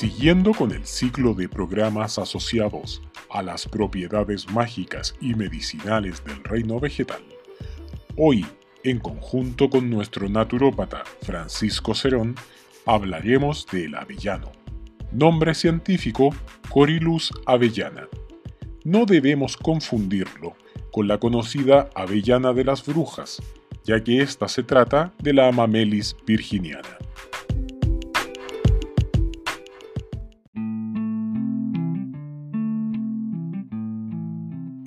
Siguiendo con el ciclo de programas asociados a las propiedades mágicas y medicinales del reino vegetal, hoy, en conjunto con nuestro naturópata Francisco Cerón, hablaremos del avellano. Nombre científico Corilus avellana. No debemos confundirlo con la conocida avellana de las brujas, ya que ésta se trata de la Amamelis virginiana.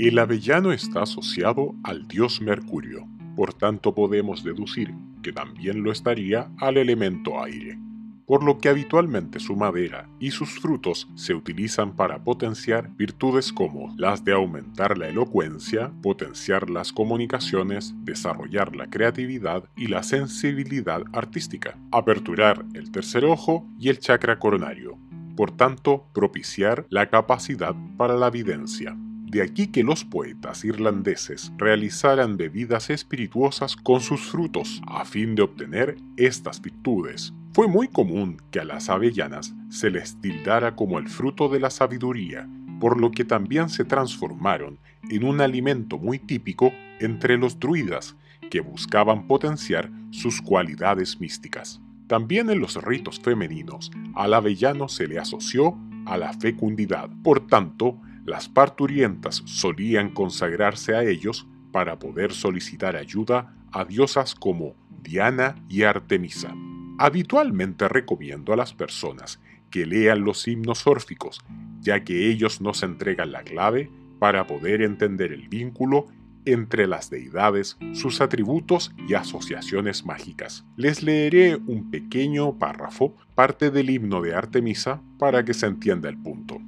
El avellano está asociado al dios Mercurio, por tanto podemos deducir que también lo estaría al elemento aire, por lo que habitualmente su madera y sus frutos se utilizan para potenciar virtudes como las de aumentar la elocuencia, potenciar las comunicaciones, desarrollar la creatividad y la sensibilidad artística, aperturar el tercer ojo y el chakra coronario, por tanto propiciar la capacidad para la videncia. De aquí que los poetas irlandeses realizaran bebidas espirituosas con sus frutos a fin de obtener estas virtudes. Fue muy común que a las avellanas se les tildara como el fruto de la sabiduría, por lo que también se transformaron en un alimento muy típico entre los druidas, que buscaban potenciar sus cualidades místicas. También en los ritos femeninos, al avellano se le asoció a la fecundidad. Por tanto, las parturientas solían consagrarse a ellos para poder solicitar ayuda a diosas como Diana y Artemisa. Habitualmente recomiendo a las personas que lean los himnos órficos, ya que ellos nos entregan la clave para poder entender el vínculo entre las deidades, sus atributos y asociaciones mágicas. Les leeré un pequeño párrafo, parte del himno de Artemisa, para que se entienda el punto.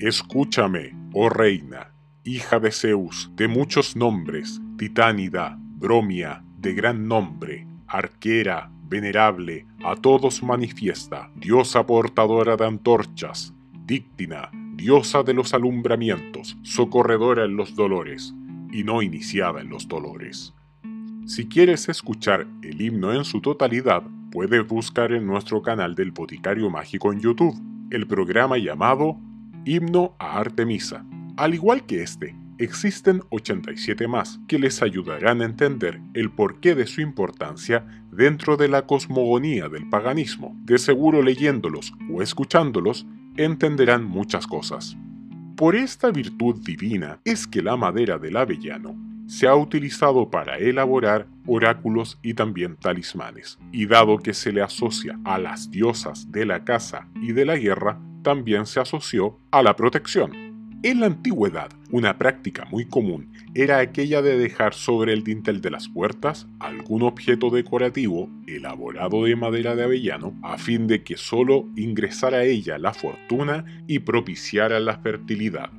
Escúchame, oh reina, hija de Zeus, de muchos nombres, titánida, bromia, de gran nombre, arquera, venerable, a todos manifiesta, diosa portadora de antorchas, díctina, diosa de los alumbramientos, socorredora en los dolores, y no iniciada en los dolores. Si quieres escuchar el himno en su totalidad, puedes buscar en nuestro canal del Boticario Mágico en YouTube el programa llamado Himno a Artemisa. Al igual que este, existen 87 más que les ayudarán a entender el porqué de su importancia dentro de la cosmogonía del paganismo. De seguro leyéndolos o escuchándolos entenderán muchas cosas. Por esta virtud divina es que la madera del avellano se ha utilizado para elaborar oráculos y también talismanes, y dado que se le asocia a las diosas de la caza y de la guerra, también se asoció a la protección. En la antigüedad, una práctica muy común era aquella de dejar sobre el dintel de las puertas algún objeto decorativo elaborado de madera de avellano a fin de que solo ingresara a ella la fortuna y propiciara la fertilidad.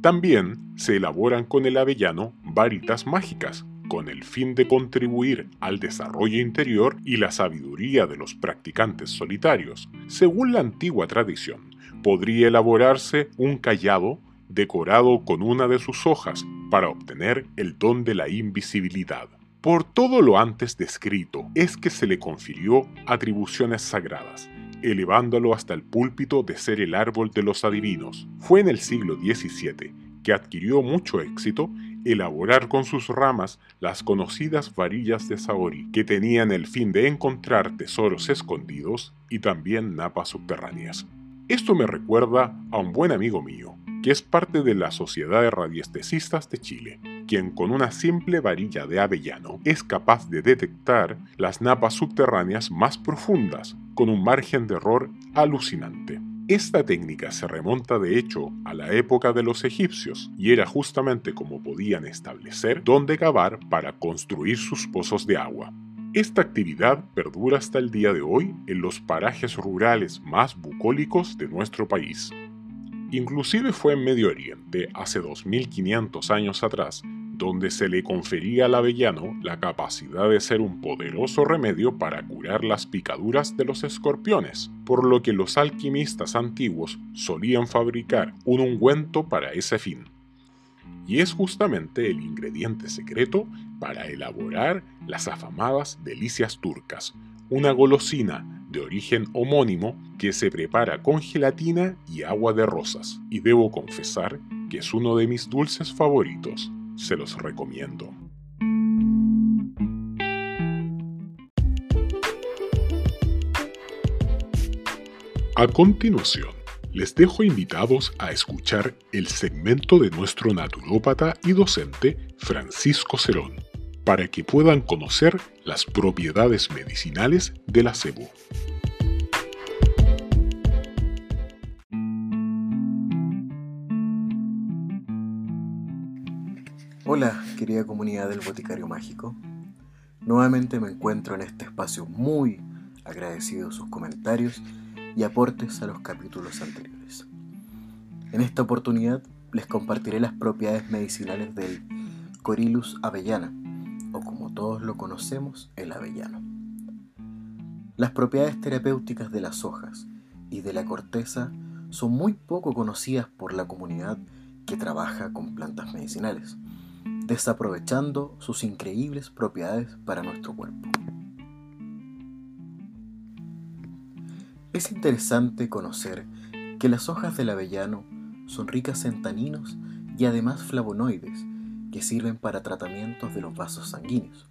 También se elaboran con el avellano varitas mágicas, con el fin de contribuir al desarrollo interior y la sabiduría de los practicantes solitarios. Según la antigua tradición, podría elaborarse un callado decorado con una de sus hojas para obtener el don de la invisibilidad. Por todo lo antes descrito es que se le confirió atribuciones sagradas, elevándolo hasta el púlpito de ser el árbol de los adivinos. Fue en el siglo XVII que adquirió mucho éxito elaborar con sus ramas las conocidas varillas de Saori, que tenían el fin de encontrar tesoros escondidos y también napas subterráneas. Esto me recuerda a un buen amigo mío, que es parte de la Sociedad de Radiestesistas de Chile, quien con una simple varilla de avellano es capaz de detectar las napas subterráneas más profundas, con un margen de error alucinante. Esta técnica se remonta de hecho a la época de los egipcios y era justamente como podían establecer dónde cavar para construir sus pozos de agua. Esta actividad perdura hasta el día de hoy en los parajes rurales más bucólicos de nuestro país. Inclusive fue en Medio Oriente, hace 2500 años atrás, donde se le confería al avellano la capacidad de ser un poderoso remedio para curar las picaduras de los escorpiones, por lo que los alquimistas antiguos solían fabricar un ungüento para ese fin. Y es justamente el ingrediente secreto para elaborar las afamadas delicias turcas, una golosina de origen homónimo que se prepara con gelatina y agua de rosas, y debo confesar que es uno de mis dulces favoritos. Se los recomiendo. A continuación, les dejo invitados a escuchar el segmento de nuestro naturópata y docente Francisco Cerón, para que puedan conocer las propiedades medicinales del acebo. Hola, querida comunidad del Boticario Mágico. Nuevamente me encuentro en este espacio muy agradecido sus comentarios y aportes a los capítulos anteriores. En esta oportunidad les compartiré las propiedades medicinales del Corylus avellana, o como todos lo conocemos, el avellano. Las propiedades terapéuticas de las hojas y de la corteza son muy poco conocidas por la comunidad que trabaja con plantas medicinales, desaprovechando sus increíbles propiedades para nuestro cuerpo. Es interesante conocer que las hojas del avellano son ricas en taninos y además flavonoides que sirven para tratamientos de los vasos sanguíneos,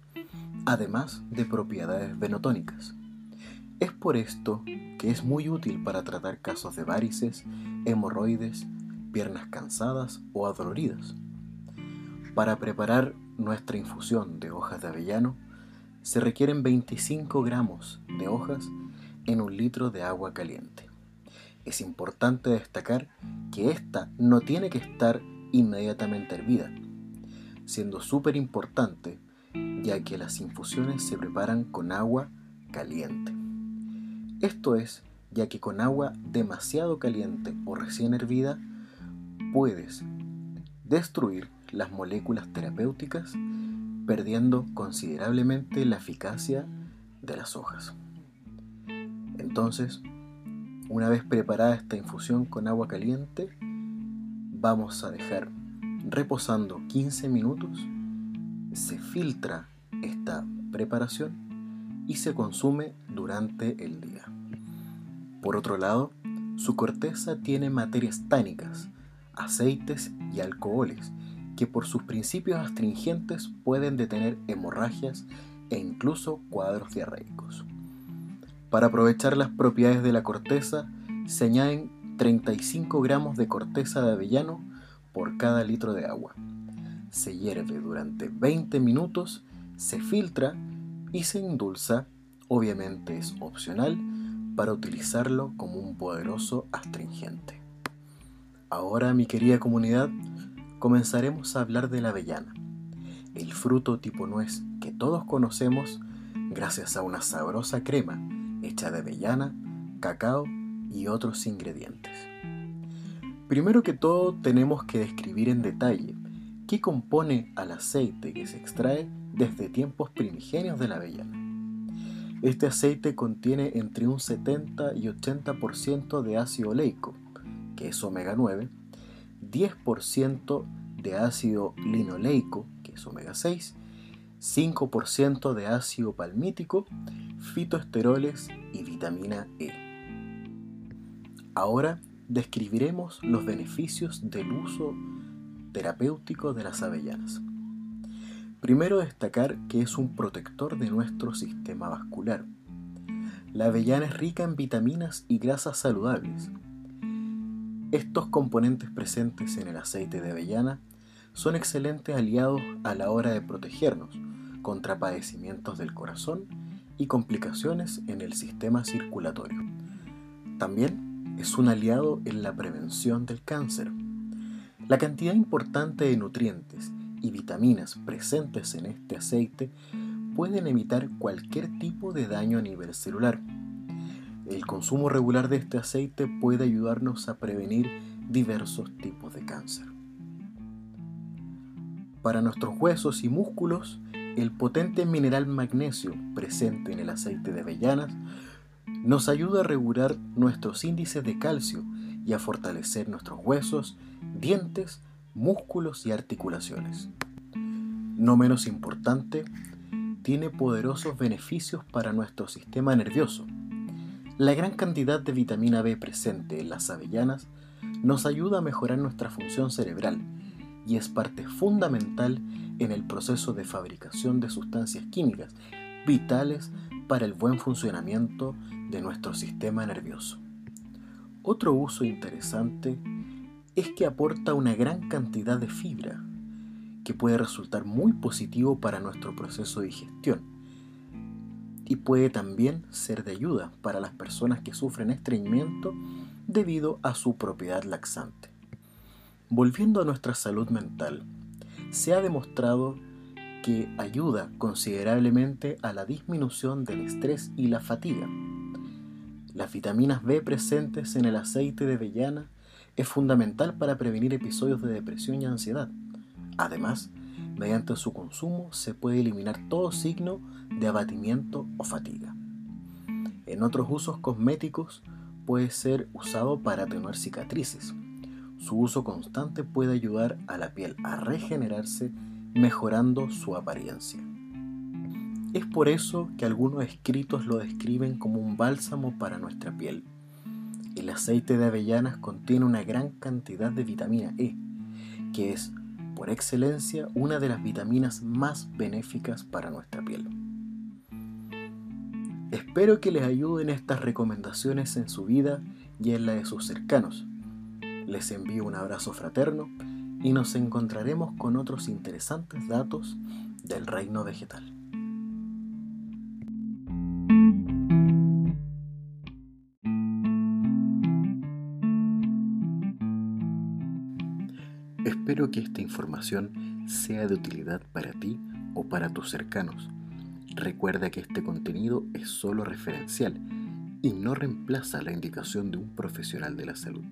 además de propiedades venotónicas. Es por esto que es muy útil para tratar casos de varices, hemorroides, piernas cansadas o adoloridas. Para preparar nuestra infusión de hojas de avellano, se requieren 25 gramos de hojas en un litro de agua caliente. Es importante destacar que esta no tiene que estar inmediatamente hervida, siendo súper importante ya que las infusiones se preparan con agua caliente. Esto es, ya que con agua demasiado caliente o recién hervida puedes destruir las moléculas terapéuticas perdiendo considerablemente la eficacia de las hojas. Entonces, una vez preparada esta infusión con agua caliente, vamos a dejar reposando 15 minutos, se filtra esta preparación y se consume durante el día. Por otro lado, su corteza tiene materias tánicas, aceites y alcoholes que por sus principios astringentes pueden detener hemorragias e incluso cuadros diarreicos. Para aprovechar las propiedades de la corteza, se añaden 35 gramos de corteza de avellano por cada litro de agua. Se hierve durante 20 minutos, se filtra y se endulza. Obviamente es opcional para utilizarlo como un poderoso astringente. Ahora, mi querida comunidad, comenzaremos a hablar de la avellana, el fruto tipo nuez que todos conocemos gracias a una sabrosa crema hecha de avellana, cacao y otros ingredientes. Primero que todo tenemos que describir en detalle qué compone al aceite que se extrae desde tiempos primigenios de la avellana. Este aceite contiene entre un 70 y 80% de ácido oleico, que es omega 9, 10% de ácido linoleico, que es omega 6, 5% de ácido palmítico, fitoesteroles y vitamina E. Ahora describiremos los beneficios del uso terapéutico de las avellanas. Primero destacar que es un protector de nuestro sistema vascular. La avellana es rica en vitaminas y grasas saludables. Estos componentes presentes en el aceite de avellana son excelentes aliados a la hora de protegernos contra padecimientos del corazón y complicaciones en el sistema circulatorio. También es un aliado en la prevención del cáncer. La cantidad importante de nutrientes y vitaminas presentes en este aceite pueden evitar cualquier tipo de daño a nivel celular. El consumo regular de este aceite puede ayudarnos a prevenir diversos tipos de cáncer. Para nuestros huesos y músculos, el potente mineral magnesio presente en el aceite de avellanas nos ayuda a regular nuestros índices de calcio y a fortalecer nuestros huesos, dientes, músculos y articulaciones. No menos importante, tiene poderosos beneficios para nuestro sistema nervioso. La gran cantidad de vitamina B presente en las avellanas nos ayuda a mejorar nuestra función cerebral y es parte fundamental en el proceso de fabricación de sustancias químicas vitales para el buen funcionamiento de nuestro sistema nervioso. Otro uso interesante es que aporta una gran cantidad de fibra, que puede resultar muy positivo para nuestro proceso de digestión y puede también ser de ayuda para las personas que sufren estreñimiento debido a su propiedad laxante. Volviendo a nuestra salud mental, se ha demostrado que ayuda considerablemente a la disminución del estrés y la fatiga. Las vitaminas B presentes en el aceite de avellana es fundamental para prevenir episodios de depresión y ansiedad. Además, mediante su consumo se puede eliminar todo signo de abatimiento o fatiga. En otros usos cosméticos puede ser usado para atenuar cicatrices. Su uso constante puede ayudar a la piel a regenerarse mejorando su apariencia. Es por eso que algunos escritos lo describen como un bálsamo para nuestra piel. El aceite de avellanas contiene una gran cantidad de vitamina E, que es, por excelencia, una de las vitaminas más benéficas para nuestra piel. Espero que les ayuden estas recomendaciones en su vida y en la de sus cercanos. Les envío un abrazo fraterno y nos encontraremos con otros interesantes datos del reino vegetal. Que esta información sea de utilidad para ti o para tus cercanos. Recuerda que este contenido es solo referencial y no reemplaza la indicación de un profesional de la salud.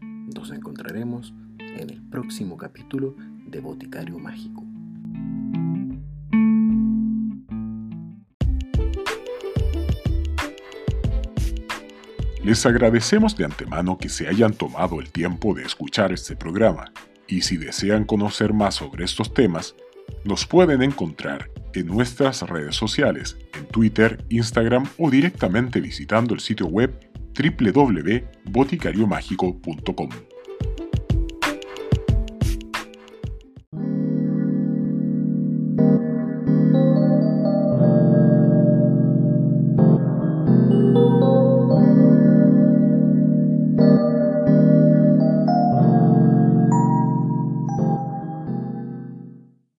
Nos encontraremos en el próximo capítulo de Boticario Mágico. Les agradecemos de antemano que se hayan tomado el tiempo de escuchar este programa y si desean conocer más sobre estos temas, nos pueden encontrar en nuestras redes sociales, en Twitter, Instagram o directamente visitando el sitio web www.boticariomágico.com.